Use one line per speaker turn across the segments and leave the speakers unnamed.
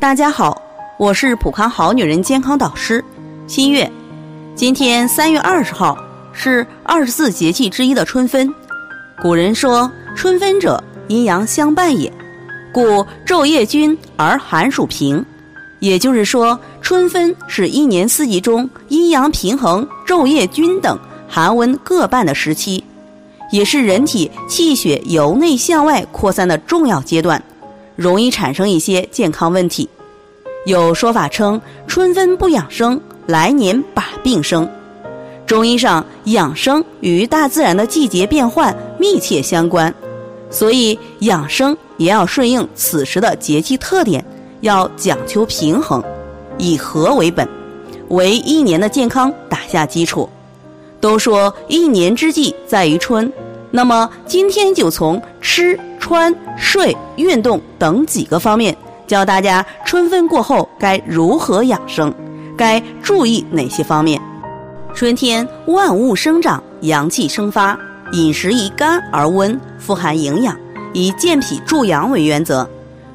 大家好，我是普康好女人健康导师新月。今天三月二十号是二十四节气之一的春分。古人说：“春分者，阴阳相伴也，故昼夜均而寒暑平。”也就是说，春分是一年四季中阴阳平衡、昼夜均等、寒温各半的时期，也是人体气血由内向外扩散的重要阶段。容易产生一些健康问题。有说法称，春分不养生，来年把病生。中医上，养生与大自然的季节变换密切相关，所以养生也要顺应此时的节气特点，要讲求平衡，以和为本，为一年的健康打下基础。都说一年之计在于春，那么今天就从吃。穿、睡、运动等几个方面，教大家春分过后该如何养生，该注意哪些方面。春天万物生长，阳气生发，饮食宜干而温，富含营养，以健脾助阳为原则，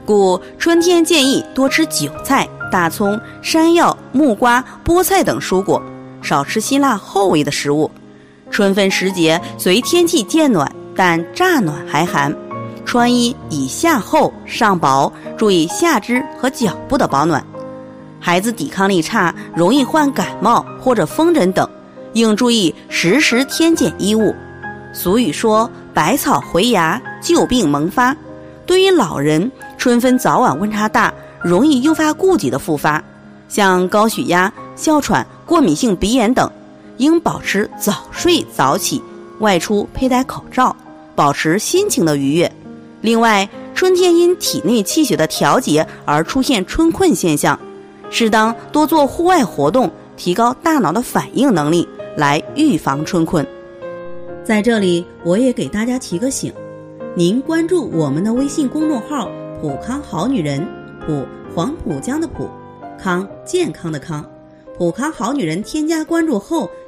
故春天建议多吃韭菜、大葱、山药、木瓜、菠菜等蔬果，少吃辛辣厚味的食物。春分时节，随天气渐暖，但乍暖还寒。穿衣以下厚上薄，注意下肢和脚部的保暖。孩子抵抗力差，容易患感冒或者风疹等，应注意时时添减衣物。俗语说“百草回芽，旧病萌发”。对于老人，春分早晚温差大，容易诱发痼疾的复发，像高血压、哮喘、过敏性鼻炎等，应保持早睡早起，外出佩戴口罩，保持心情的愉悦。另外，春天因体内气血的调节而出现春困现象，适当多做户外活动，提高大脑的反应能力，来预防春困。在这里，我也给大家提个醒：您关注我们的微信公众号“普康好女人”，普黄浦江的浦，康健康的康，普康好女人添加关注后，